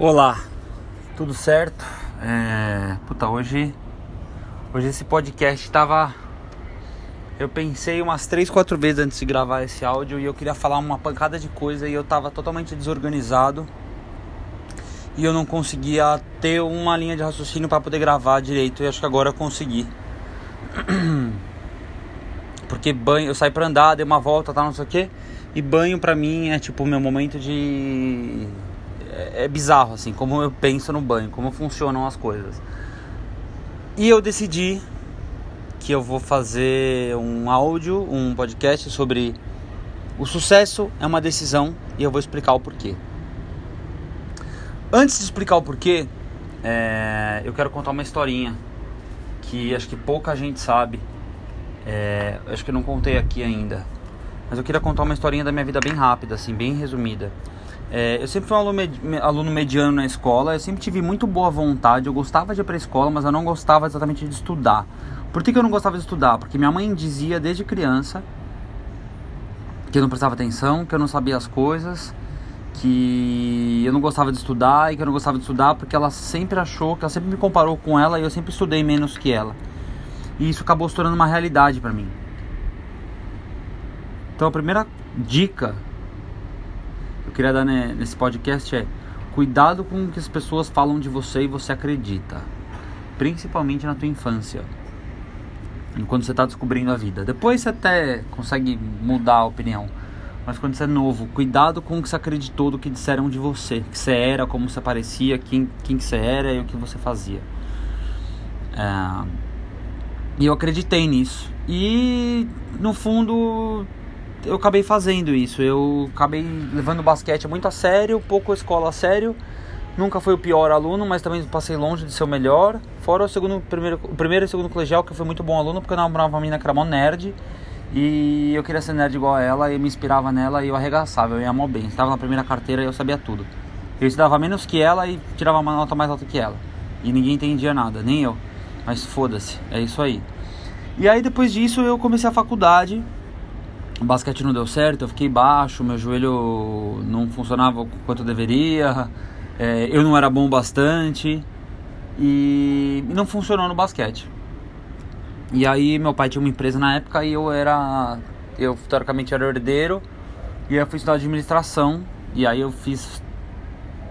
Olá, tudo certo? É... Puta, hoje, hoje esse podcast tava. Eu pensei umas 3, 4 vezes antes de gravar esse áudio e eu queria falar uma pancada de coisa e eu tava totalmente desorganizado e eu não conseguia ter uma linha de raciocínio para poder gravar direito e acho que agora eu consegui. Porque banho, eu saio pra andar, dei uma volta, tá, não sei o que, e banho pra mim é tipo o meu momento de é, é bizarro, assim, como eu penso no banho, como funcionam as coisas. E eu decidi que eu vou fazer um áudio, um podcast sobre o sucesso é uma decisão e eu vou explicar o porquê. Antes de explicar o porquê, é, eu quero contar uma historinha que acho que pouca gente sabe. É, acho que eu não contei aqui ainda. Mas eu queria contar uma historinha da minha vida bem rápida, assim, bem resumida. É, eu sempre fui um aluno, med aluno, mediano na escola, eu sempre tive muito boa vontade, eu gostava de ir para escola, mas eu não gostava exatamente de estudar. Por que, que eu não gostava de estudar? Porque minha mãe dizia desde criança que eu não prestava atenção, que eu não sabia as coisas, que eu não gostava de estudar e que eu não gostava de estudar porque ela sempre achou, que ela sempre me comparou com ela e eu sempre estudei menos que ela. E isso acabou se tornando uma realidade para mim. Então a primeira dica eu queria dar nesse podcast é cuidado com o que as pessoas falam de você e você acredita, principalmente na tua infância, enquanto você está descobrindo a vida. Depois você até consegue mudar a opinião, mas quando você é novo, cuidado com o que você acreditou do que disseram de você, que você era, como você parecia, quem, quem que você era e o que você fazia. É... E eu acreditei nisso. E no fundo eu acabei fazendo isso. Eu acabei levando o basquete muito a sério, pouco a escola a sério. Nunca fui o pior aluno, mas também passei longe de ser o melhor. Fora o segundo, primeiro, o primeiro e segundo colegial, que eu fui muito bom aluno, porque eu namorava uma menina que era mó nerd. E eu queria ser nerd igual a ela, e me inspirava nela e eu arregaçava, eu ia mó bem. Estava na primeira carteira e eu sabia tudo. Eu estudava menos que ela e tirava uma nota mais alta que ela. E ninguém entendia nada, nem eu. Mas foda-se, é isso aí. E aí depois disso eu comecei a faculdade o basquete não deu certo, eu fiquei baixo, meu joelho não funcionava quanto deveria, é, eu não era bom bastante e não funcionou no basquete. E aí meu pai tinha uma empresa na época e eu era, eu teoricamente era herdeiro e eu fui estudar administração e aí eu fiz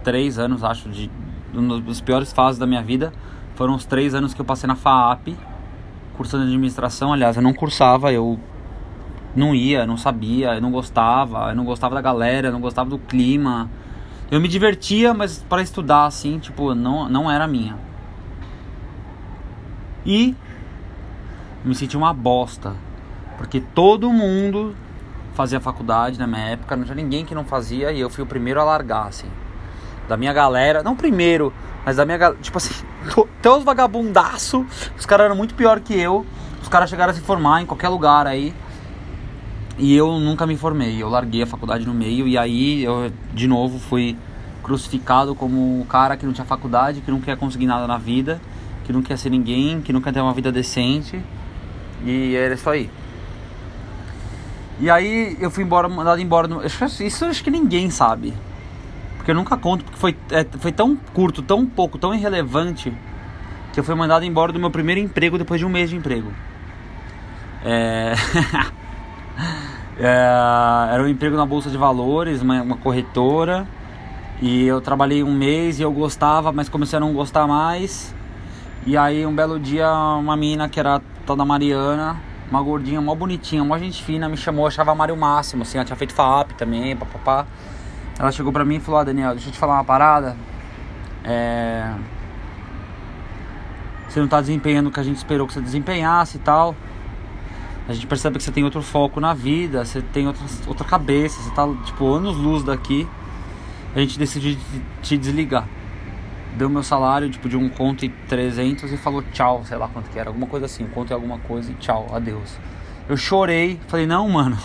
três anos, acho, de uma das piores fases da minha vida foram os três anos que eu passei na FAAP cursando administração. Aliás, eu não cursava, eu não ia, não sabia, não gostava, não gostava da galera, não gostava do clima. Eu me divertia, mas para estudar assim, tipo, não, não era minha. E me senti uma bosta, porque todo mundo fazia faculdade na minha época, não tinha ninguém que não fazia e eu fui o primeiro a largar, assim. Da minha galera, não primeiro, mas da minha galera, tipo assim, até os vagabundaço, os caras eram muito pior que eu, os caras chegaram a se formar em qualquer lugar aí. E eu nunca me formei, eu larguei a faculdade no meio e aí eu de novo fui crucificado como o cara que não tinha faculdade, que não quer conseguir nada na vida, que não quer ser ninguém, que quer ter uma vida decente. E era isso aí. E aí eu fui embora, mandado embora. No, isso acho que ninguém sabe. Porque eu nunca conto, porque foi, é, foi tão curto, tão pouco, tão irrelevante, que eu fui mandado embora do meu primeiro emprego depois de um mês de emprego. É. É, era um emprego na Bolsa de Valores, uma, uma, corretora. E eu trabalhei um mês e eu gostava, mas comecei a não gostar mais. E aí um belo dia uma menina que era toda Mariana, uma gordinha, mó bonitinha, mó gente fina, me chamou, achava a Mário máximo, assim, ela tinha feito FAP também, papapá. Ela chegou pra mim e falou, ah, Daniel, deixa eu te falar uma parada. É... Você não tá desempenhando o que a gente esperou que você desempenhasse e tal a gente percebe que você tem outro foco na vida, você tem outra, outra cabeça, você tá tipo anos luz daqui. A gente decidiu te desligar. Deu meu salário tipo de um conto e 300 e falou tchau, sei lá quanto que era, alguma coisa assim, conto e alguma coisa e tchau, adeus. Eu chorei, falei: "Não, mano.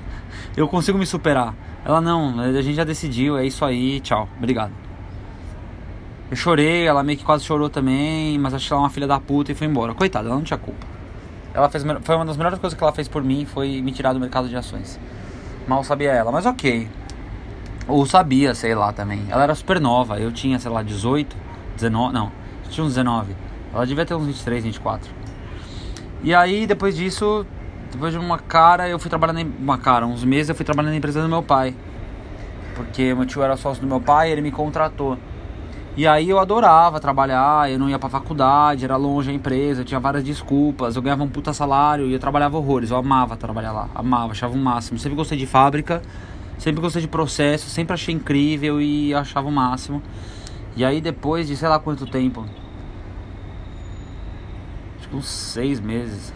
Eu consigo me superar". Ela não, a gente já decidiu, é isso aí, tchau. Obrigado. Eu chorei, ela meio que quase chorou também, mas achei ela uma filha da puta e foi embora. Coitada, ela não tinha culpa. Ela fez, foi uma das melhores coisas que ela fez por mim foi me tirar do mercado de ações. Mal sabia ela, mas ok. Ou sabia, sei lá também. Ela era super nova, eu tinha, sei lá, 18, 19, não, tinha uns 19. Ela devia ter uns 23, 24. E aí, depois disso, depois de uma cara, eu fui trabalhando em uma cara, uns meses eu fui trabalhando na empresa do meu pai. Porque meu tio era sócio do meu pai, ele me contratou. E aí eu adorava trabalhar, eu não ia pra faculdade, era longe a empresa, tinha várias desculpas, eu ganhava um puta salário e eu trabalhava horrores, eu amava trabalhar lá, amava, achava o máximo. Sempre gostei de fábrica, sempre gostei de processo, sempre achei incrível e achava o máximo. E aí depois de sei lá quanto tempo, acho que uns seis meses,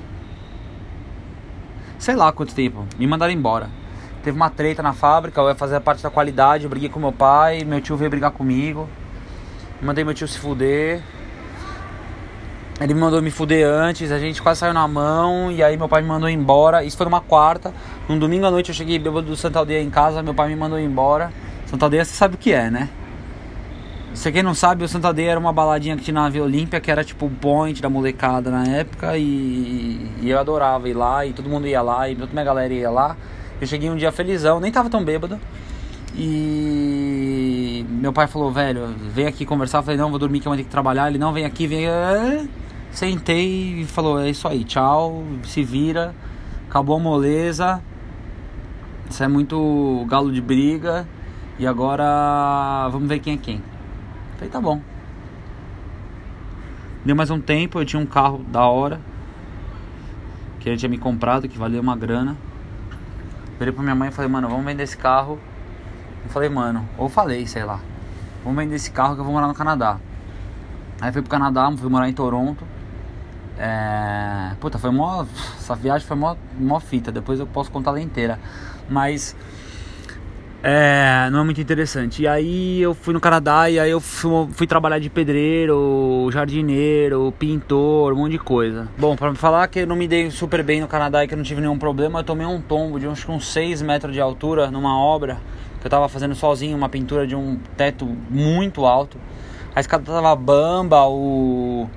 sei lá quanto tempo, me mandaram embora. Teve uma treta na fábrica, eu ia fazer a parte da qualidade, eu briguei com meu pai, meu tio veio brigar comigo. Mandei meu tio se fuder. Ele me mandou me fuder antes, a gente quase saiu na mão e aí meu pai me mandou embora. Isso foi numa quarta. Num domingo à noite eu cheguei bêbado do Santa Aldeia em casa, meu pai me mandou embora. Santa Aldeia você sabe o que é, né? Se quem não sabe, o Santa Aldeia era uma baladinha que tinha na Via Olímpia, que era tipo o point da molecada na época e, e eu adorava ir lá e todo mundo ia lá e toda minha galera ia lá. Eu cheguei um dia felizão, nem tava tão bêbado. E meu pai falou, velho, vem aqui conversar. Eu falei, não, vou dormir que eu vou ter que trabalhar. Ele, não, vem aqui, vem. Sentei e falou, é isso aí, tchau, se vira, acabou a moleza. Isso é muito galo de briga. E agora vamos ver quem é quem. Eu falei, tá bom. Deu mais um tempo, eu tinha um carro da hora. Que ele tinha me comprado, que valia uma grana. Virei pra minha mãe e falei, mano, vamos vender esse carro eu falei, mano, ou falei, sei lá, vamos vender esse carro que eu vou morar no Canadá. Aí fui pro Canadá, fui morar em Toronto. É... Puta, foi mó. Essa viagem foi mó, mó fita, depois eu posso contar ela inteira. Mas. É, não é muito interessante. E aí eu fui no Canadá e aí eu fui, fui, trabalhar de pedreiro, jardineiro, pintor, um monte de coisa. Bom, para falar que eu não me dei super bem no Canadá e que eu não tive nenhum problema, eu tomei um tombo de uns, uns 6 metros de altura numa obra que eu tava fazendo sozinho uma pintura de um teto muito alto. A escada tava bamba, o,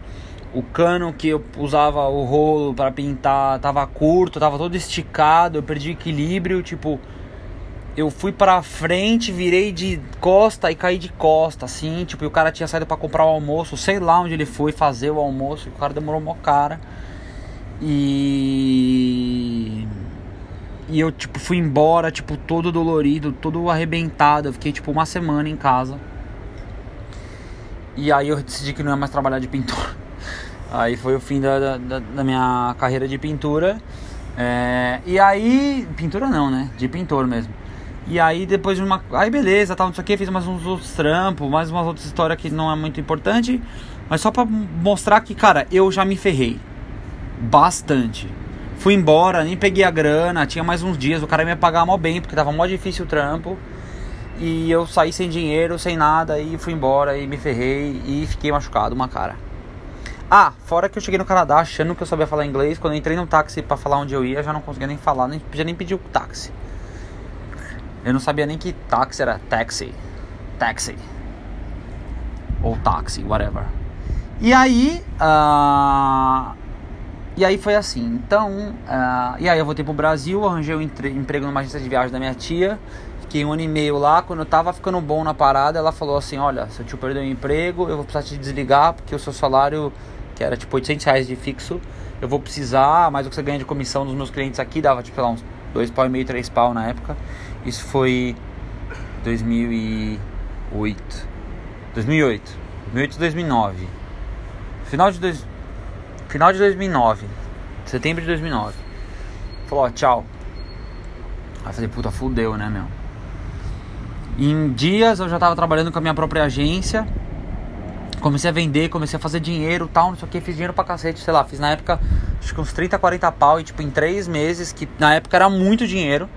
o cano que eu usava o rolo para pintar tava curto, tava todo esticado, eu perdi equilíbrio, tipo, eu fui para frente, virei de costa e caí de costa, assim, tipo, e o cara tinha saído para comprar o almoço, sei lá onde ele foi fazer o almoço, o cara demorou uma cara. E e eu, tipo, fui embora, tipo, todo dolorido, todo arrebentado. Eu fiquei, tipo, uma semana em casa. E aí eu decidi que não ia mais trabalhar de pintor. Aí foi o fim da, da, da minha carreira de pintura. É, e aí. Pintura não, né? De pintor mesmo. E aí depois de uma. Aí beleza, tal, não sei o que, fiz mais uns outros trampos, mais umas outras histórias que não é muito importante. Mas só pra mostrar que, cara, eu já me ferrei. Bastante. Fui embora, nem peguei a grana, tinha mais uns dias, o cara ia pagar mó bem, porque tava mó difícil o trampo. E eu saí sem dinheiro, sem nada, e fui embora e me ferrei e fiquei machucado, uma cara. Ah, fora que eu cheguei no Canadá achando que eu sabia falar inglês, quando eu entrei no táxi para falar onde eu ia, já não conseguia nem falar, nem podia nem pedir o táxi. Eu não sabia nem que táxi era taxi. Taxi. Ou táxi, whatever. E aí, uh, e aí foi assim. Então, uh, e aí eu voltei pro Brasil, arranjei um emprego numa agência de viagem da minha tia. Fiquei um ano e meio lá. Quando eu tava ficando bom na parada, ela falou assim: Olha, seu tio perdeu o emprego, eu vou precisar te desligar porque o seu salário, que era tipo 800 reais de fixo, eu vou precisar. Mais o que você ganha de comissão dos meus clientes aqui dava tipo lá uns 2 pau e meio, 3 pau na época. Isso foi 2008. 2008. 2008 2009. Final de dois, Final de 2009. Setembro de 2009. Falou, ó, tchau. Aí eu falei, puta, fudeu, né, meu? Em dias eu já tava trabalhando com a minha própria agência. Comecei a vender, comecei a fazer dinheiro tal, não sei o que, fiz dinheiro pra cacete, sei lá, fiz na época acho que uns 30, 40 pau e tipo em 3 meses, que na época era muito dinheiro.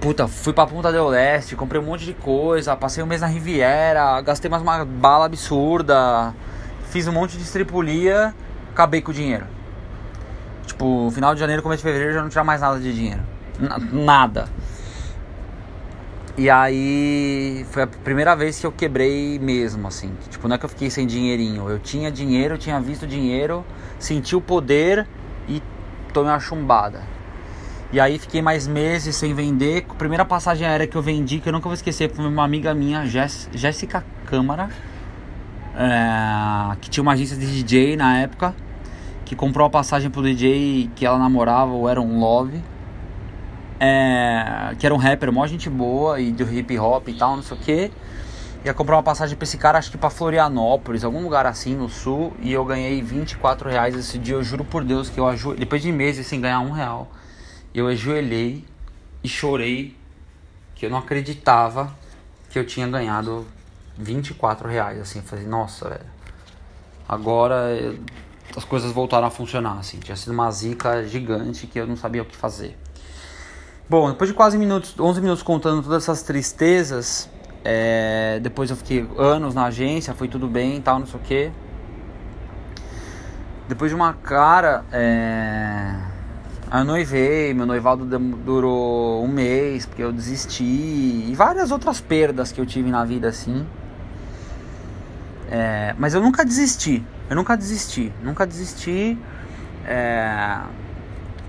Puta, fui pra Punta del Leste, comprei um monte de coisa, passei um mês na Riviera, gastei mais uma bala absurda fiz um monte de estripulia, acabei com o dinheiro. Tipo, final de janeiro, começo de fevereiro já não tinha mais nada de dinheiro. Nada. E aí foi a primeira vez que eu quebrei mesmo, assim. Tipo, não é que eu fiquei sem dinheirinho. Eu tinha dinheiro, eu tinha visto dinheiro, senti o poder e tomei uma chumbada. E aí fiquei mais meses sem vender. A primeira passagem aérea que eu vendi, que eu nunca vou esquecer, foi uma amiga minha, Jéssica Câmara, é, que tinha uma agência de DJ na época, que comprou a passagem pro DJ que ela namorava, o Aaron Love. É, que era um rapper, mó gente boa e do hip hop e tal, não sei o que. Ia comprar uma passagem pra esse cara, acho que pra Florianópolis, algum lugar assim no sul, e eu ganhei 24 reais esse dia. Eu juro por Deus que eu ajoelhei, depois de meses sem ganhar um real, eu ajoelhei e chorei, que eu não acreditava que eu tinha ganhado 24 reais. Assim, falei, nossa, velho, agora eu, as coisas voltaram a funcionar. Assim, tinha sido uma zica gigante que eu não sabia o que fazer. Bom, depois de quase minutos, 11 minutos contando todas essas tristezas, é, depois eu fiquei anos na agência, foi tudo bem e tal, não sei o que. Depois de uma cara, é, eu noivei, meu noivado durou um mês, porque eu desisti, e várias outras perdas que eu tive na vida assim. É, mas eu nunca desisti, eu nunca desisti, nunca desisti. É,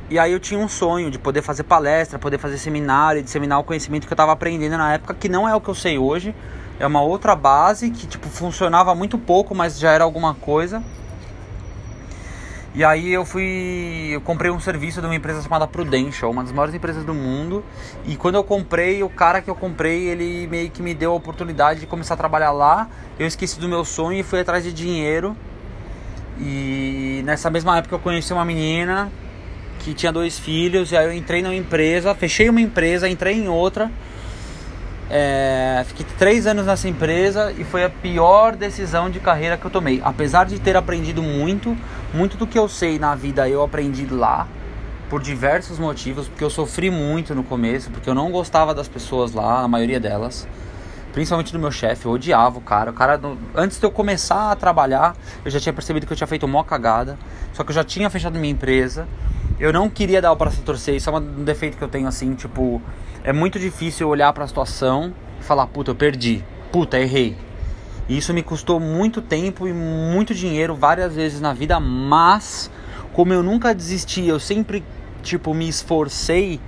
e aí eu tinha um sonho de poder fazer palestra, poder fazer seminário, disseminar o conhecimento que eu estava aprendendo na época, que não é o que eu sei hoje. É uma outra base que tipo funcionava muito pouco, mas já era alguma coisa. E aí eu fui, eu comprei um serviço de uma empresa chamada Prudential, uma das maiores empresas do mundo. E quando eu comprei, o cara que eu comprei, ele meio que me deu a oportunidade de começar a trabalhar lá. Eu esqueci do meu sonho e fui atrás de dinheiro. E nessa mesma época eu conheci uma menina que tinha dois filhos, e aí eu entrei numa empresa, fechei uma empresa, entrei em outra. É, fiquei três anos nessa empresa e foi a pior decisão de carreira que eu tomei. Apesar de ter aprendido muito, muito do que eu sei na vida eu aprendi lá por diversos motivos, porque eu sofri muito no começo, porque eu não gostava das pessoas lá, a maioria delas, principalmente do meu chefe, eu odiava o cara. O cara, antes de eu começar a trabalhar, eu já tinha percebido que eu tinha feito uma cagada, só que eu já tinha fechado minha empresa eu não queria dar o braço a torcer. Isso é um defeito que eu tenho, assim, tipo... É muito difícil olhar para a situação e falar, puta, eu perdi. Puta, errei. E isso me custou muito tempo e muito dinheiro várias vezes na vida, mas como eu nunca desisti, eu sempre, tipo, me esforcei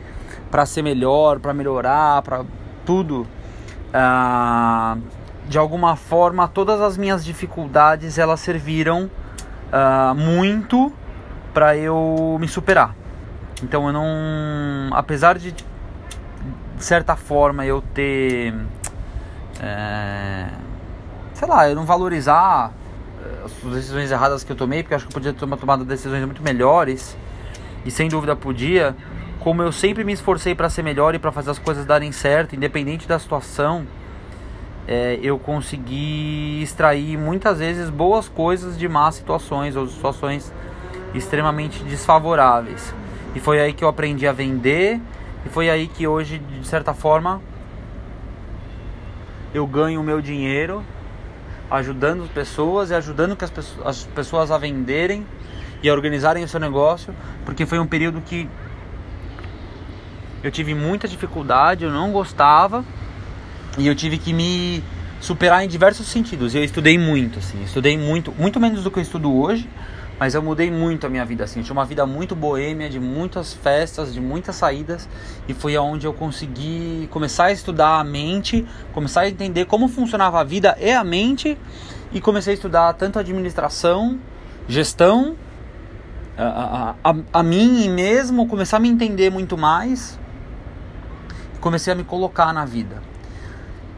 para ser melhor, para melhorar, para tudo. Uh, de alguma forma, todas as minhas dificuldades, elas serviram uh, muito para eu me superar. Então eu não, apesar de de certa forma eu ter, é, sei lá, eu não valorizar eh, as decisões erradas que eu tomei, porque eu acho que eu podia ter tomado decisões muito melhores e sem dúvida podia. Como eu sempre me esforcei para ser melhor e para fazer as coisas darem certo, independente da situação, é, eu consegui extrair muitas vezes boas coisas de más situações ou situações extremamente desfavoráveis. E foi aí que eu aprendi a vender, e foi aí que hoje, de certa forma, eu ganho o meu dinheiro ajudando as pessoas e ajudando as pessoas, as pessoas a venderem e a organizarem o seu negócio, porque foi um período que eu tive muita dificuldade, eu não gostava e eu tive que me superar em diversos sentidos. Eu estudei muito, assim, estudei muito, muito menos do que eu estudo hoje, mas eu mudei muito a minha vida assim. Eu tinha uma vida muito boêmia, de muitas festas, de muitas saídas, e foi aonde eu consegui começar a estudar a mente, começar a entender como funcionava a vida e a mente, e comecei a estudar tanto administração, gestão, a, a, a, a mim mesmo, começar a me entender muito mais, comecei a me colocar na vida.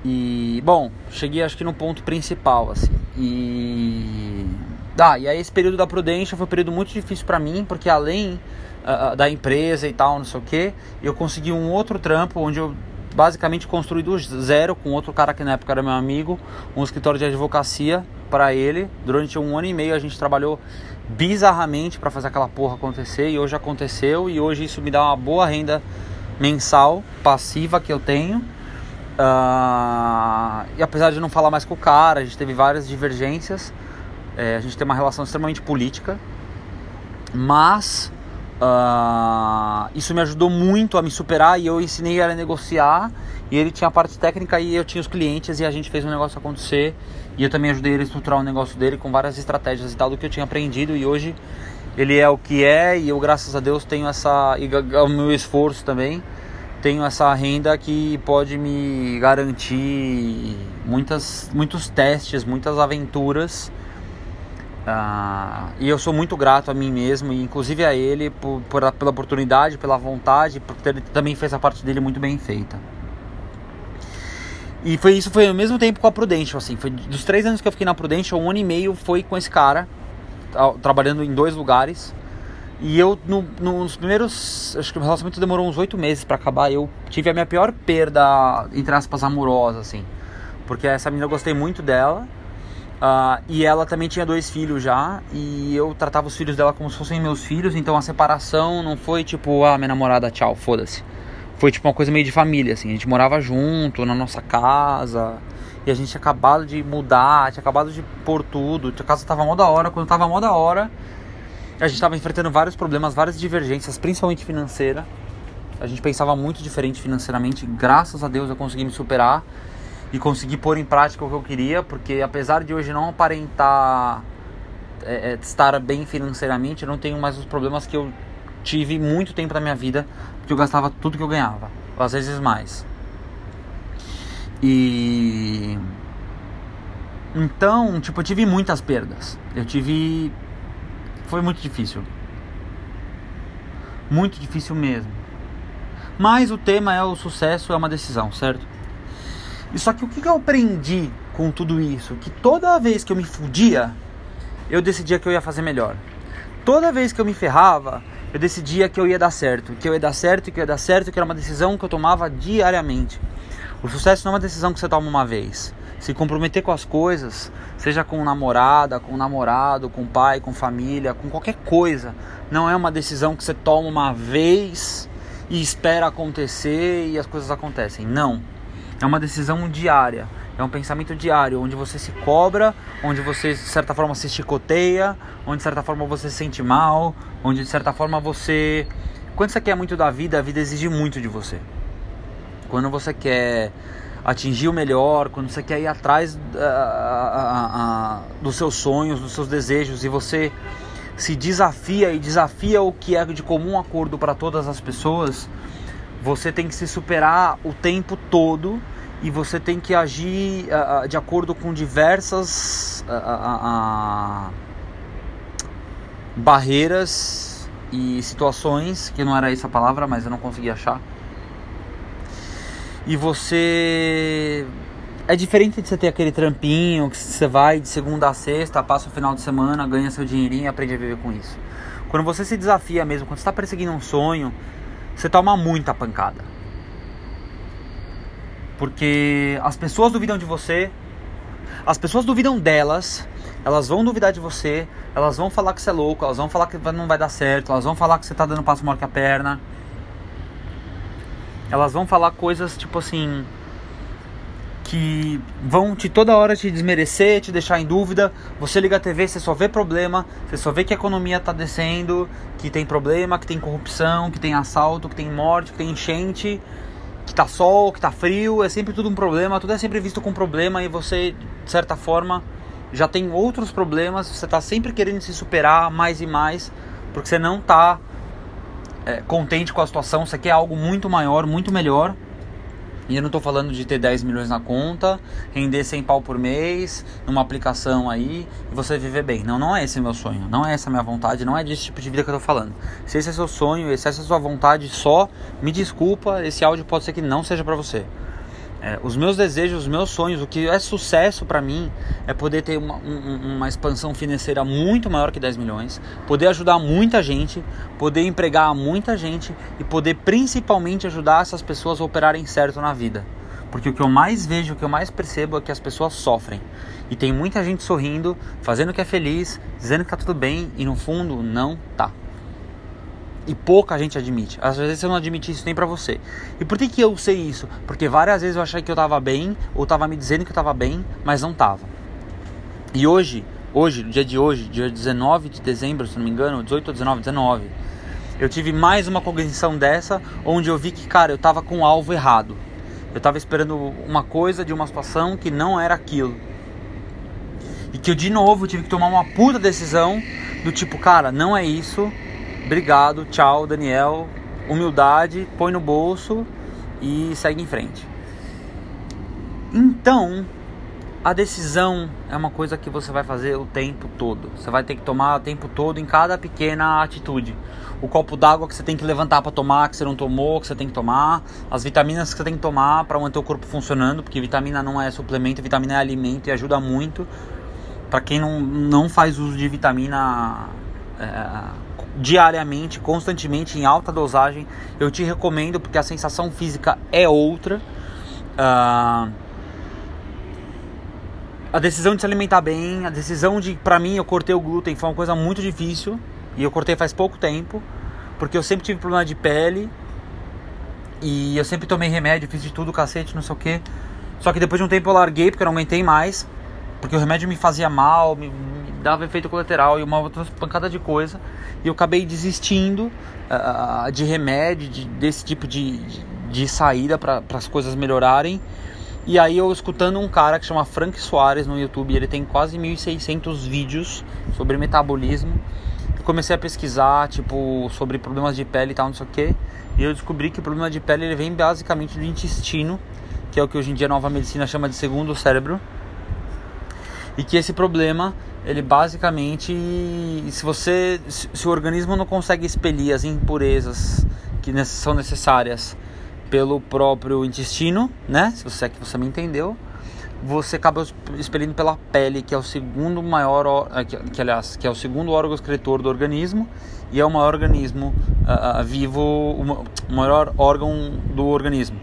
E bom, cheguei acho que no ponto principal assim. E Tá, e aí esse período da prudência foi um período muito difícil para mim, porque além uh, da empresa e tal, não sei o que, eu consegui um outro trampo onde eu basicamente construí do zero com outro cara que na época era meu amigo, um escritório de advocacia para ele. Durante um ano e meio a gente trabalhou bizarramente para fazer aquela porra acontecer e hoje aconteceu e hoje isso me dá uma boa renda mensal passiva que eu tenho. Uh, e apesar de não falar mais com o cara, a gente teve várias divergências. É, a gente tem uma relação extremamente política, mas uh, isso me ajudou muito a me superar e eu ensinei ele a negociar. E ele tinha a parte técnica e eu tinha os clientes e a gente fez um negócio acontecer. E eu também ajudei ele a estruturar o negócio dele com várias estratégias e tal do que eu tinha aprendido. E hoje ele é o que é e eu, graças a Deus, tenho essa. e o meu esforço também, tenho essa renda que pode me garantir muitas, muitos testes, muitas aventuras. Uh, e eu sou muito grato a mim mesmo e inclusive a ele por, por, pela oportunidade, pela vontade, porque ele também fez a parte dele muito bem feita. E foi isso foi ao mesmo tempo com a Prudential, assim, foi dos três anos que eu fiquei na Prudential, um ano e meio foi com esse cara, trabalhando em dois lugares. E eu, no, nos primeiros. Acho que o relacionamento demorou uns oito meses para acabar. Eu tive a minha pior perda, entre aspas, amorosa, assim. Porque essa menina eu gostei muito dela. Uh, e ela também tinha dois filhos já. E eu tratava os filhos dela como se fossem meus filhos. Então a separação não foi tipo, ah, minha namorada, tchau, foda-se foi tipo uma coisa meio de família, assim. A gente morava junto, na nossa casa. E a gente tinha acabado de mudar, tinha acabado de pôr tudo. A casa tava mó da hora. Quando tava mó da hora, a gente tava enfrentando vários problemas, várias divergências, principalmente financeira. A gente pensava muito diferente financeiramente. Graças a Deus eu consegui me superar e consegui pôr em prática o que eu queria, porque apesar de hoje não aparentar é, é, estar bem financeiramente, eu não tenho mais os problemas que eu tive muito tempo da minha vida que eu gastava tudo que eu ganhava, às vezes mais. E então, tipo, eu tive muitas perdas. Eu tive foi muito difícil. Muito difícil mesmo. Mas o tema é o sucesso é uma decisão, certo? E só que o que eu aprendi com tudo isso? Que toda vez que eu me fudia, eu decidia que eu ia fazer melhor. Toda vez que eu me ferrava, eu decidia que eu ia dar certo, que eu ia dar certo, que eu ia dar certo, que era uma decisão que eu tomava diariamente. O sucesso não é uma decisão que você toma uma vez. Se comprometer com as coisas, seja com namorada, com namorado, com pai, com família, com qualquer coisa, não é uma decisão que você toma uma vez e espera acontecer e as coisas acontecem. Não. É uma decisão diária. É um pensamento diário, onde você se cobra, onde você de certa forma se chicoteia, onde de certa forma você se sente mal, onde de certa forma você. Quando você quer muito da vida, a vida exige muito de você. Quando você quer atingir o melhor, quando você quer ir atrás uh, uh, uh, dos seus sonhos, dos seus desejos e você se desafia e desafia o que é de comum acordo para todas as pessoas, você tem que se superar o tempo todo e você tem que agir uh, de acordo com diversas uh, uh, barreiras e situações, que não era essa a palavra, mas eu não consegui achar. E você é diferente de você ter aquele trampinho que você vai de segunda a sexta, passa o final de semana, ganha seu dinheirinho e aprende a viver com isso. Quando você se desafia mesmo, quando você está perseguindo um sonho, você toma muita pancada porque as pessoas duvidam de você, as pessoas duvidam delas, elas vão duvidar de você, elas vão falar que você é louco, elas vão falar que não vai dar certo, elas vão falar que você tá dando passo maior que a perna. Elas vão falar coisas tipo assim que vão te toda hora te desmerecer, te deixar em dúvida. Você liga a TV, você só vê problema, você só vê que a economia está descendo, que tem problema, que tem corrupção, que tem assalto, que tem morte, que tem enchente que tá sol, que tá frio, é sempre tudo um problema, tudo é sempre visto com problema e você, de certa forma, já tem outros problemas, você tá sempre querendo se superar mais e mais, porque você não tá é, contente com a situação, você quer algo muito maior, muito melhor. E eu não estou falando de ter 10 milhões na conta, render 100 pau por mês, numa aplicação aí, e você viver bem. Não, não é esse meu sonho, não é essa minha vontade, não é desse tipo de vida que eu estou falando. Se esse é seu sonho, se essa é sua vontade só, me desculpa, esse áudio pode ser que não seja para você. É, os meus desejos, os meus sonhos, o que é sucesso para mim é poder ter uma, um, uma expansão financeira muito maior que 10 milhões, poder ajudar muita gente, poder empregar muita gente e poder principalmente ajudar essas pessoas a operarem certo na vida. Porque o que eu mais vejo, o que eu mais percebo é que as pessoas sofrem. E tem muita gente sorrindo, fazendo que é feliz, dizendo que tá tudo bem e no fundo não tá. E pouca gente admite. Às vezes você não admite isso nem pra você. E por que, que eu sei isso? Porque várias vezes eu achei que eu tava bem, ou tava me dizendo que eu tava bem, mas não tava. E hoje, hoje, no dia de hoje, dia 19 de dezembro, se não me engano, 18 ou 19, 19, eu tive mais uma cognição dessa, onde eu vi que, cara, eu tava com o alvo errado. Eu tava esperando uma coisa de uma situação que não era aquilo. E que eu de novo tive que tomar uma puta decisão do tipo, cara, não é isso. Obrigado, tchau, Daniel. Humildade, põe no bolso e segue em frente. Então, a decisão é uma coisa que você vai fazer o tempo todo. Você vai ter que tomar o tempo todo em cada pequena atitude. O copo d'água que você tem que levantar para tomar, que você não tomou, que você tem que tomar. As vitaminas que você tem que tomar para manter o corpo funcionando, porque vitamina não é suplemento, vitamina é alimento e ajuda muito. Para quem não, não faz uso de vitamina é, diariamente, constantemente, em alta dosagem, eu te recomendo porque a sensação física é outra. Uh, a decisão de se alimentar bem, a decisão de, para mim, eu cortei o glúten foi uma coisa muito difícil e eu cortei faz pouco tempo, porque eu sempre tive problema de pele e eu sempre tomei remédio, fiz de tudo, cacete, não sei o que. Só que depois de um tempo eu larguei porque eu não aguentei mais, porque o remédio me fazia mal, me, dava efeito colateral e uma outra pancada de coisa. E eu acabei desistindo uh, de remédio, de, desse tipo de, de, saída para as coisas melhorarem. E aí eu escutando um cara que chama Frank Soares no YouTube, ele tem quase 1.600 vídeos sobre metabolismo. Eu comecei a pesquisar, tipo, sobre problemas de pele e tal, não sei o que. E eu descobri que o problema de pele ele vem basicamente do intestino, que é o que hoje em dia a nova medicina chama de segundo cérebro. E que esse problema, ele basicamente, se você, se o organismo não consegue expelir as impurezas que são necessárias pelo próprio intestino, né? Se você é que você me entendeu, você acaba expelindo pela pele, que é o segundo maior, eh, que, que aliás, que é o segundo órgão excretor do organismo e é o maior organismo uh, vivo, o maior órgão do organismo.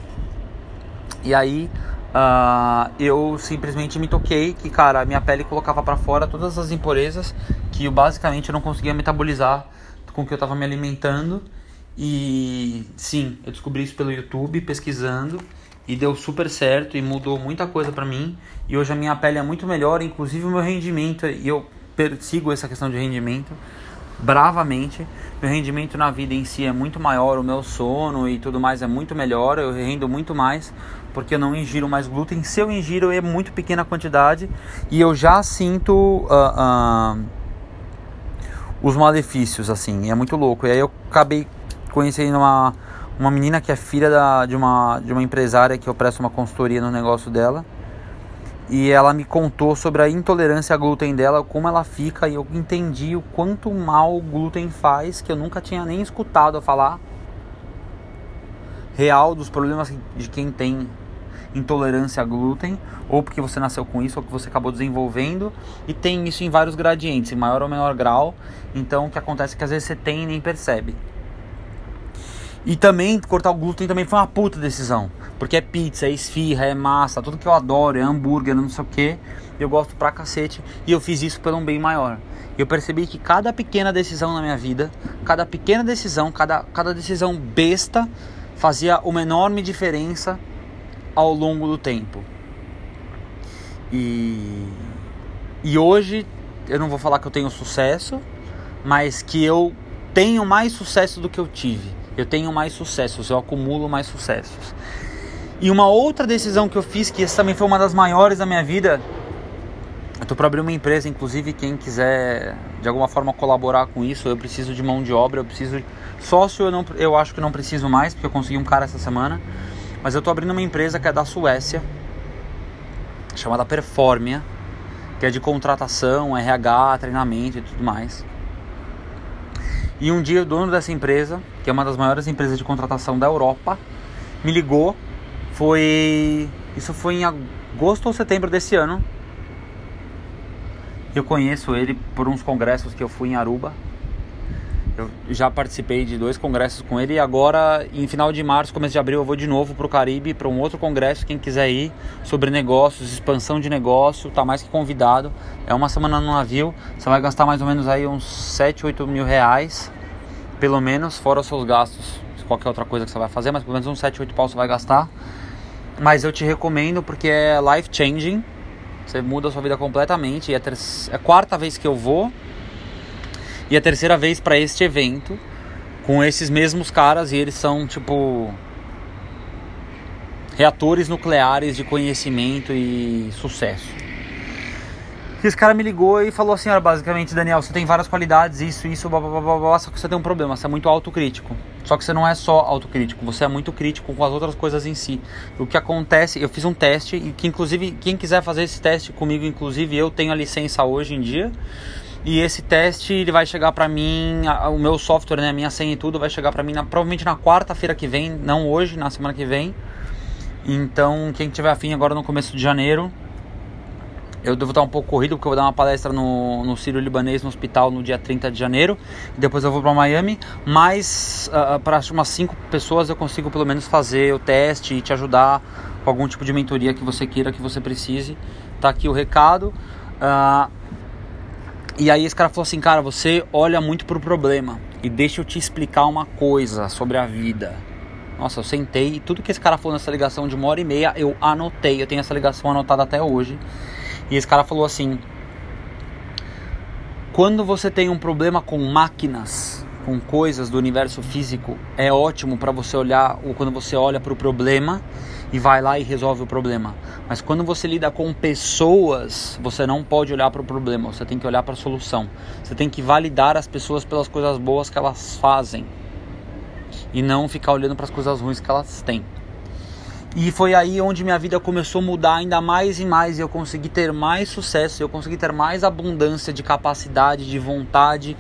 E aí uh, eu simplesmente me toquei que, cara, minha pele colocava para fora todas as impurezas que eu basicamente não conseguia metabolizar com o que eu estava me alimentando e sim, eu descobri isso pelo YouTube, pesquisando, e deu super certo e mudou muita coisa para mim. E hoje a minha pele é muito melhor, inclusive o meu rendimento, e eu persigo essa questão de rendimento bravamente. Meu rendimento na vida em si é muito maior, o meu sono e tudo mais é muito melhor, eu rendo muito mais porque eu não ingiro mais glúten. Se eu ingiro é muito pequena quantidade e eu já sinto uh, uh, os malefícios assim, é muito louco. E aí eu acabei conhecendo uma, uma menina que é filha da, de, uma, de uma empresária que eu presto uma consultoria no negócio dela. E ela me contou sobre a intolerância a glúten dela, como ela fica, e eu entendi o quanto mal o glúten faz, que eu nunca tinha nem escutado falar real dos problemas de quem tem intolerância a glúten, ou porque você nasceu com isso, ou que você acabou desenvolvendo, e tem isso em vários gradientes, em maior ou menor grau. Então o que acontece é que às vezes você tem e nem percebe. E também cortar o glúten também foi uma puta decisão. Porque é pizza, é esfirra, é massa, tudo que eu adoro, é hambúrguer, não sei o que. Eu gosto pra cacete. E eu fiz isso pelo um bem maior. Eu percebi que cada pequena decisão na minha vida, cada pequena decisão, cada, cada decisão besta, fazia uma enorme diferença ao longo do tempo. E, e hoje, eu não vou falar que eu tenho sucesso, mas que eu tenho mais sucesso do que eu tive eu tenho mais sucessos, eu acumulo mais sucessos. E uma outra decisão que eu fiz, que essa também foi uma das maiores da minha vida, eu estou para abrir uma empresa, inclusive quem quiser de alguma forma colaborar com isso, eu preciso de mão de obra, eu preciso de sócio, eu, não, eu acho que não preciso mais, porque eu consegui um cara essa semana, mas eu estou abrindo uma empresa que é da Suécia, chamada Performia, que é de contratação, RH, treinamento e tudo mais. E um dia o dono dessa empresa, que é uma das maiores empresas de contratação da Europa, me ligou. Foi. Isso foi em agosto ou setembro desse ano. Eu conheço ele por uns congressos que eu fui em Aruba. Eu já participei de dois congressos com ele e agora, em final de março, começo de abril, eu vou de novo para o Caribe para um outro congresso. Quem quiser ir sobre negócios, expansão de negócio, tá mais que convidado. É uma semana no navio, você vai gastar mais ou menos aí uns 7, 8 mil reais, pelo menos, fora os seus gastos, qualquer outra coisa que você vai fazer, mas pelo menos uns 7, 8 pau você vai gastar. Mas eu te recomendo porque é life changing, você muda a sua vida completamente. E é, é a quarta vez que eu vou e a terceira vez para este evento com esses mesmos caras e eles são tipo reatores nucleares de conhecimento e sucesso. que esse cara me ligou e falou assim, olha, basicamente, Daniel, você tem várias qualidades, isso, isso, blá, blá, blá, blá, só que você tem um problema, você é muito autocrítico. Só que você não é só autocrítico, você é muito crítico com as outras coisas em si. O que acontece, eu fiz um teste, e que inclusive, quem quiser fazer esse teste comigo, inclusive, eu tenho a licença hoje em dia, e esse teste ele vai chegar para mim, o meu software, né, a minha senha e tudo vai chegar para mim na, provavelmente na quarta-feira que vem, não hoje, na semana que vem. Então, quem tiver afim agora no começo de janeiro, eu devo estar um pouco corrido porque eu vou dar uma palestra no, no Sírio Libanês no hospital no dia 30 de janeiro. Depois eu vou para Miami. Mas uh, ah, ah, para umas 5 pessoas eu consigo pelo menos fazer o teste e te ajudar com algum tipo de mentoria que você queira, que você precise. Tá aqui o recado. Uh, e aí esse cara falou assim, cara, você olha muito pro problema. E deixa eu te explicar uma coisa sobre a vida. Nossa, eu sentei e tudo que esse cara falou nessa ligação de uma hora e meia, eu anotei. Eu tenho essa ligação anotada até hoje. E esse cara falou assim: quando você tem um problema com máquinas, com coisas do universo físico, é ótimo para você olhar, ou quando você olha para o problema e vai lá e resolve o problema. Mas quando você lida com pessoas, você não pode olhar para o problema, você tem que olhar para a solução. Você tem que validar as pessoas pelas coisas boas que elas fazem e não ficar olhando para as coisas ruins que elas têm. E foi aí onde minha vida começou a mudar ainda mais e mais. E eu consegui ter mais sucesso, eu consegui ter mais abundância de capacidade, de vontade,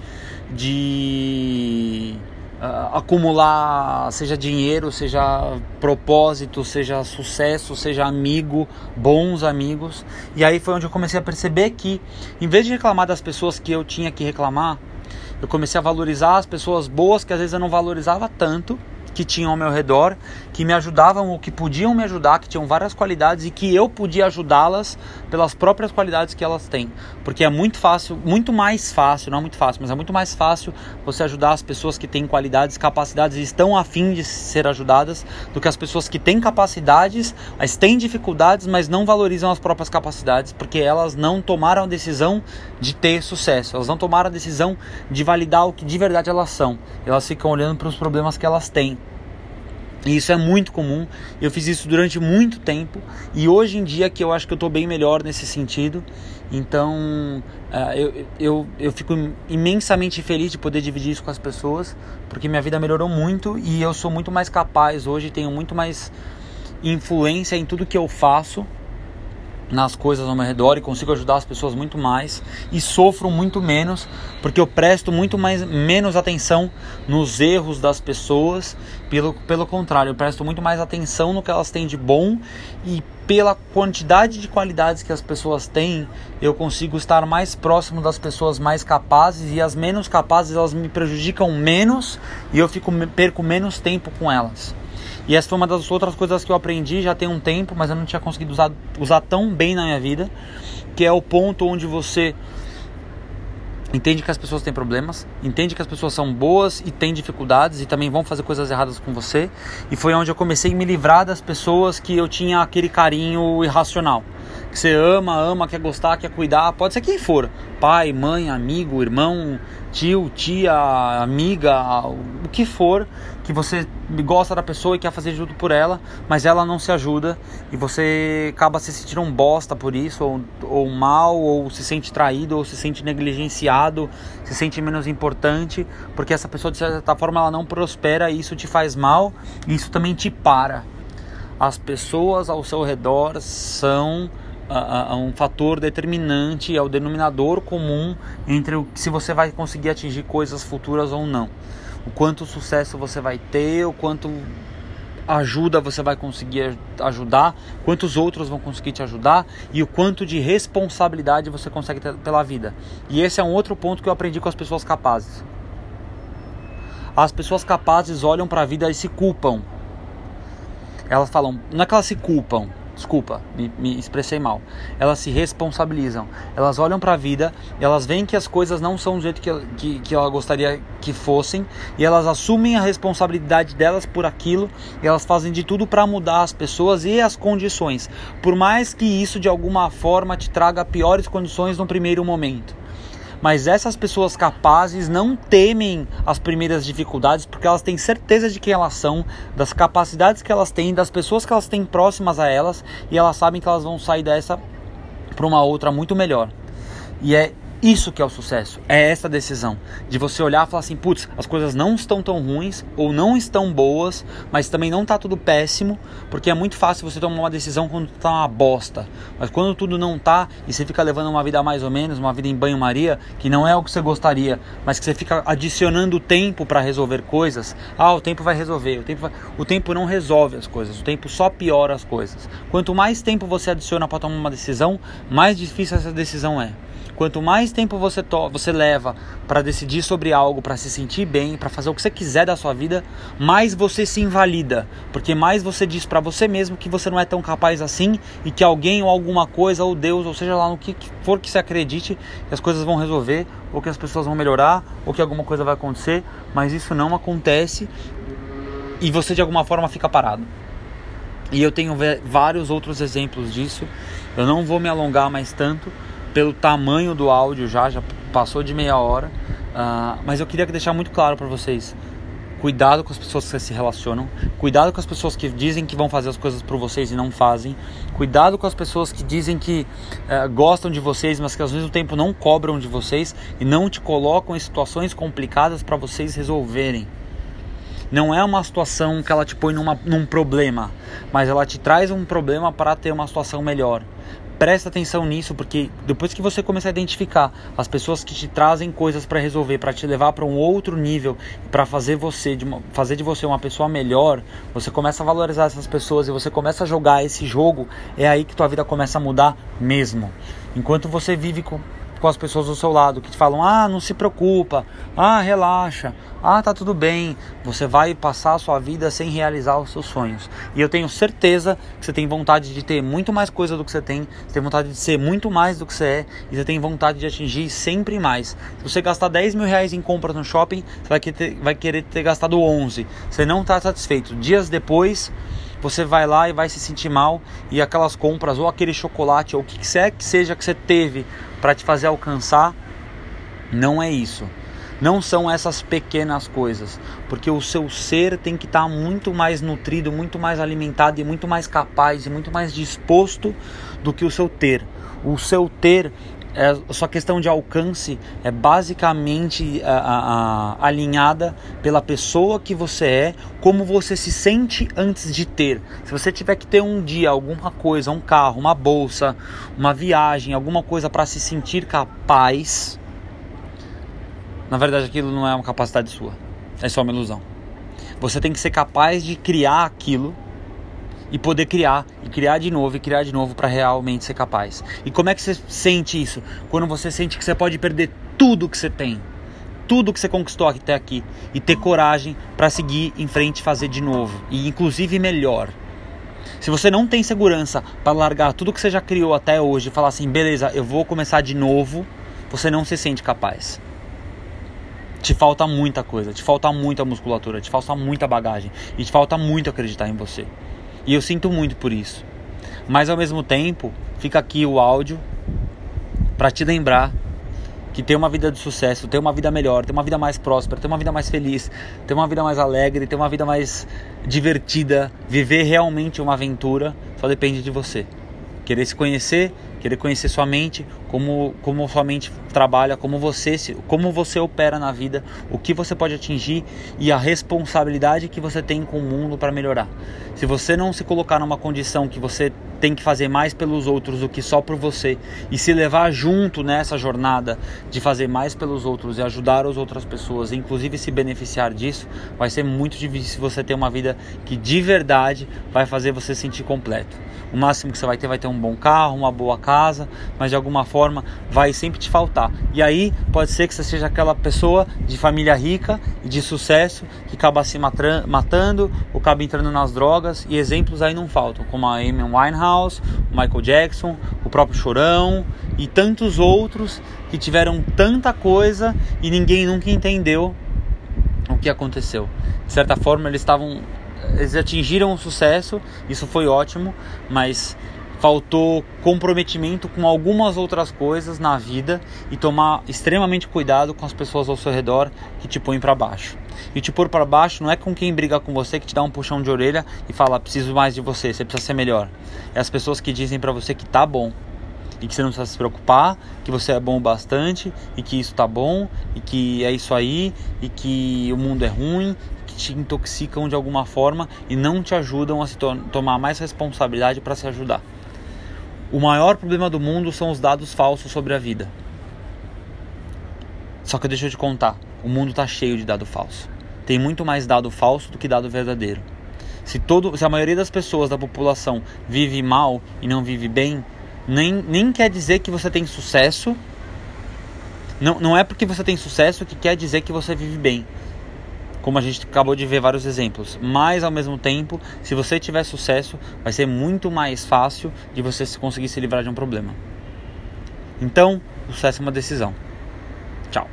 de uh, acumular, seja dinheiro, seja propósito, seja sucesso, seja amigo, bons amigos. E aí foi onde eu comecei a perceber que, em vez de reclamar das pessoas que eu tinha que reclamar, eu comecei a valorizar as pessoas boas que às vezes eu não valorizava tanto que tinham ao meu redor, que me ajudavam ou que podiam me ajudar, que tinham várias qualidades e que eu podia ajudá-las pelas próprias qualidades que elas têm. Porque é muito fácil, muito mais fácil, não é muito fácil, mas é muito mais fácil você ajudar as pessoas que têm qualidades, capacidades e estão afim de ser ajudadas do que as pessoas que têm capacidades, mas têm dificuldades, mas não valorizam as próprias capacidades, porque elas não tomaram a decisão de ter sucesso, elas não tomaram a decisão de validar o que de verdade elas são. Elas ficam olhando para os problemas que elas têm. E isso é muito comum. Eu fiz isso durante muito tempo e hoje em dia que eu acho que eu estou bem melhor nesse sentido. Então uh, eu, eu, eu fico imensamente feliz de poder dividir isso com as pessoas, porque minha vida melhorou muito e eu sou muito mais capaz hoje, tenho muito mais influência em tudo que eu faço nas coisas ao meu redor e consigo ajudar as pessoas muito mais e sofro muito menos porque eu presto muito mais menos atenção nos erros das pessoas. Pelo, pelo contrário eu presto muito mais atenção no que elas têm de bom e pela quantidade de qualidades que as pessoas têm eu consigo estar mais próximo das pessoas mais capazes e as menos capazes elas me prejudicam menos e eu fico perco menos tempo com elas e essa foi uma das outras coisas que eu aprendi já tem um tempo, mas eu não tinha conseguido usar, usar tão bem na minha vida, que é o ponto onde você entende que as pessoas têm problemas, entende que as pessoas são boas e têm dificuldades e também vão fazer coisas erradas com você. E foi onde eu comecei a me livrar das pessoas que eu tinha aquele carinho irracional. Que você ama, ama, quer gostar, quer cuidar, pode ser quem for. Pai, mãe, amigo, irmão, tio, tia, amiga, o que for, que você gosta da pessoa e quer fazer junto por ela, mas ela não se ajuda e você acaba se sentindo um bosta por isso, ou, ou mal, ou se sente traído, ou se sente negligenciado, se sente menos importante, porque essa pessoa de certa forma ela não prospera e isso te faz mal e isso também te para. As pessoas ao seu redor são a, a um fator determinante, é o denominador comum entre o, se você vai conseguir atingir coisas futuras ou não. O quanto sucesso você vai ter, o quanto ajuda você vai conseguir ajudar, quantos outros vão conseguir te ajudar e o quanto de responsabilidade você consegue ter pela vida. E esse é um outro ponto que eu aprendi com as pessoas capazes. As pessoas capazes olham para a vida e se culpam. Elas falam, não é que elas se culpam, Desculpa, me, me, expressei mal. Elas se responsabilizam. Elas olham para a vida, elas veem que as coisas não são do jeito que, que, que ela gostaria que fossem, e elas assumem a responsabilidade delas por aquilo, e elas fazem de tudo para mudar as pessoas e as condições. Por mais que isso de alguma forma te traga piores condições no primeiro momento. Mas essas pessoas capazes não temem as primeiras dificuldades porque elas têm certeza de quem elas são, das capacidades que elas têm, das pessoas que elas têm próximas a elas e elas sabem que elas vão sair dessa para uma outra muito melhor. E é isso que é o sucesso, é essa decisão de você olhar e falar assim, putz, as coisas não estão tão ruins ou não estão boas, mas também não está tudo péssimo, porque é muito fácil você tomar uma decisão quando está uma bosta. Mas quando tudo não tá e você fica levando uma vida mais ou menos, uma vida em banho-maria, que não é o que você gostaria, mas que você fica adicionando tempo para resolver coisas, ah, o tempo vai resolver, o tempo vai... o tempo não resolve as coisas, o tempo só piora as coisas. Quanto mais tempo você adiciona para tomar uma decisão, mais difícil essa decisão é. Quanto mais tempo você, você leva para decidir sobre algo, para se sentir bem, para fazer o que você quiser da sua vida, mais você se invalida, porque mais você diz para você mesmo que você não é tão capaz assim e que alguém ou alguma coisa ou Deus, ou seja lá no que for que você acredite, que as coisas vão resolver, ou que as pessoas vão melhorar, ou que alguma coisa vai acontecer, mas isso não acontece e você de alguma forma fica parado. E eu tenho vários outros exemplos disso. Eu não vou me alongar mais tanto, pelo tamanho do áudio já, já passou de meia hora. Uh, mas eu queria deixar muito claro para vocês: cuidado com as pessoas que se relacionam, cuidado com as pessoas que dizem que vão fazer as coisas por vocês e não fazem, cuidado com as pessoas que dizem que uh, gostam de vocês, mas que ao mesmo tempo não cobram de vocês e não te colocam em situações complicadas para vocês resolverem. Não é uma situação que ela te põe numa, num problema, mas ela te traz um problema para ter uma situação melhor presta atenção nisso, porque depois que você começar a identificar as pessoas que te trazem coisas para resolver, para te levar para um outro nível, para fazer você de uma, fazer de você uma pessoa melhor, você começa a valorizar essas pessoas e você começa a jogar esse jogo, é aí que tua vida começa a mudar mesmo. Enquanto você vive com com as pessoas do seu lado que te falam: "Ah, não se preocupa. Ah, relaxa. Ah, tá tudo bem". Você vai passar a sua vida sem realizar os seus sonhos. E eu tenho certeza que você tem vontade de ter muito mais coisa do que você tem, você tem vontade de ser muito mais do que você é e você tem vontade de atingir sempre mais. Se você gastar 10 mil reais em compras no shopping, você vai querer, vai querer ter gastado 11. Você não está satisfeito. Dias depois você vai lá e vai se sentir mal e aquelas compras ou aquele chocolate ou o que quer que seja que você teve para te fazer alcançar, não é isso. Não são essas pequenas coisas, porque o seu ser tem que estar tá muito mais nutrido, muito mais alimentado e muito mais capaz e muito mais disposto do que o seu ter. O seu ter é, sua questão de alcance é basicamente a, a, a, alinhada pela pessoa que você é, como você se sente antes de ter. Se você tiver que ter um dia alguma coisa, um carro, uma bolsa, uma viagem, alguma coisa para se sentir capaz, na verdade aquilo não é uma capacidade sua, é só uma ilusão. Você tem que ser capaz de criar aquilo e poder criar e criar de novo e criar de novo para realmente ser capaz. E como é que você sente isso? Quando você sente que você pode perder tudo que você tem, tudo que você conquistou até aqui e ter coragem para seguir em frente e fazer de novo e inclusive melhor. Se você não tem segurança para largar tudo que você já criou até hoje e falar assim, beleza, eu vou começar de novo, você não se sente capaz. Te falta muita coisa, te falta muita musculatura, te falta muita bagagem e te falta muito acreditar em você. E eu sinto muito por isso. Mas ao mesmo tempo, fica aqui o áudio para te lembrar que ter uma vida de sucesso, ter uma vida melhor, ter uma vida mais próspera, ter uma vida mais feliz, ter uma vida mais alegre, ter uma vida mais divertida, viver realmente uma aventura, só depende de você. Querer se conhecer, querer conhecer sua mente, como, como sua mente trabalha, como você, como você opera na vida, o que você pode atingir e a responsabilidade que você tem com o mundo para melhorar. Se você não se colocar numa condição que você tem que fazer mais pelos outros do que só por você e se levar junto nessa jornada de fazer mais pelos outros e ajudar as outras pessoas, inclusive se beneficiar disso, vai ser muito difícil você ter uma vida que de verdade vai fazer você se sentir completo. O máximo que você vai ter vai ter um bom carro, uma boa casa, mas de alguma forma vai sempre te faltar. E aí pode ser que você seja aquela pessoa de família rica e de sucesso que acaba se matando ou acaba entrando nas drogas e exemplos aí não faltam, como a Amy Winehouse o Michael Jackson, o próprio Chorão e tantos outros que tiveram tanta coisa e ninguém nunca entendeu o que aconteceu. De certa forma, eles estavam eles atingiram o sucesso, isso foi ótimo, mas faltou comprometimento com algumas outras coisas na vida e tomar extremamente cuidado com as pessoas ao seu redor que te põem para baixo. E te pôr para baixo não é com quem briga com você que te dá um puxão de orelha e fala preciso mais de você, você precisa ser melhor. É as pessoas que dizem para você que tá bom, e que você não precisa se preocupar, que você é bom o bastante e que isso tá bom e que é isso aí e que o mundo é ruim, te intoxicam de alguma forma e não te ajudam a se to tomar mais responsabilidade para se ajudar. O maior problema do mundo são os dados falsos sobre a vida. Só que deixa eu te contar, o mundo está cheio de dado falso. Tem muito mais dado falso do que dado verdadeiro. Se, todo, se a maioria das pessoas da população vive mal e não vive bem, nem, nem quer dizer que você tem sucesso. Não, não é porque você tem sucesso que quer dizer que você vive bem. Como a gente acabou de ver vários exemplos. Mas ao mesmo tempo, se você tiver sucesso, vai ser muito mais fácil de você conseguir se livrar de um problema. Então, sucesso é uma decisão. Tchau.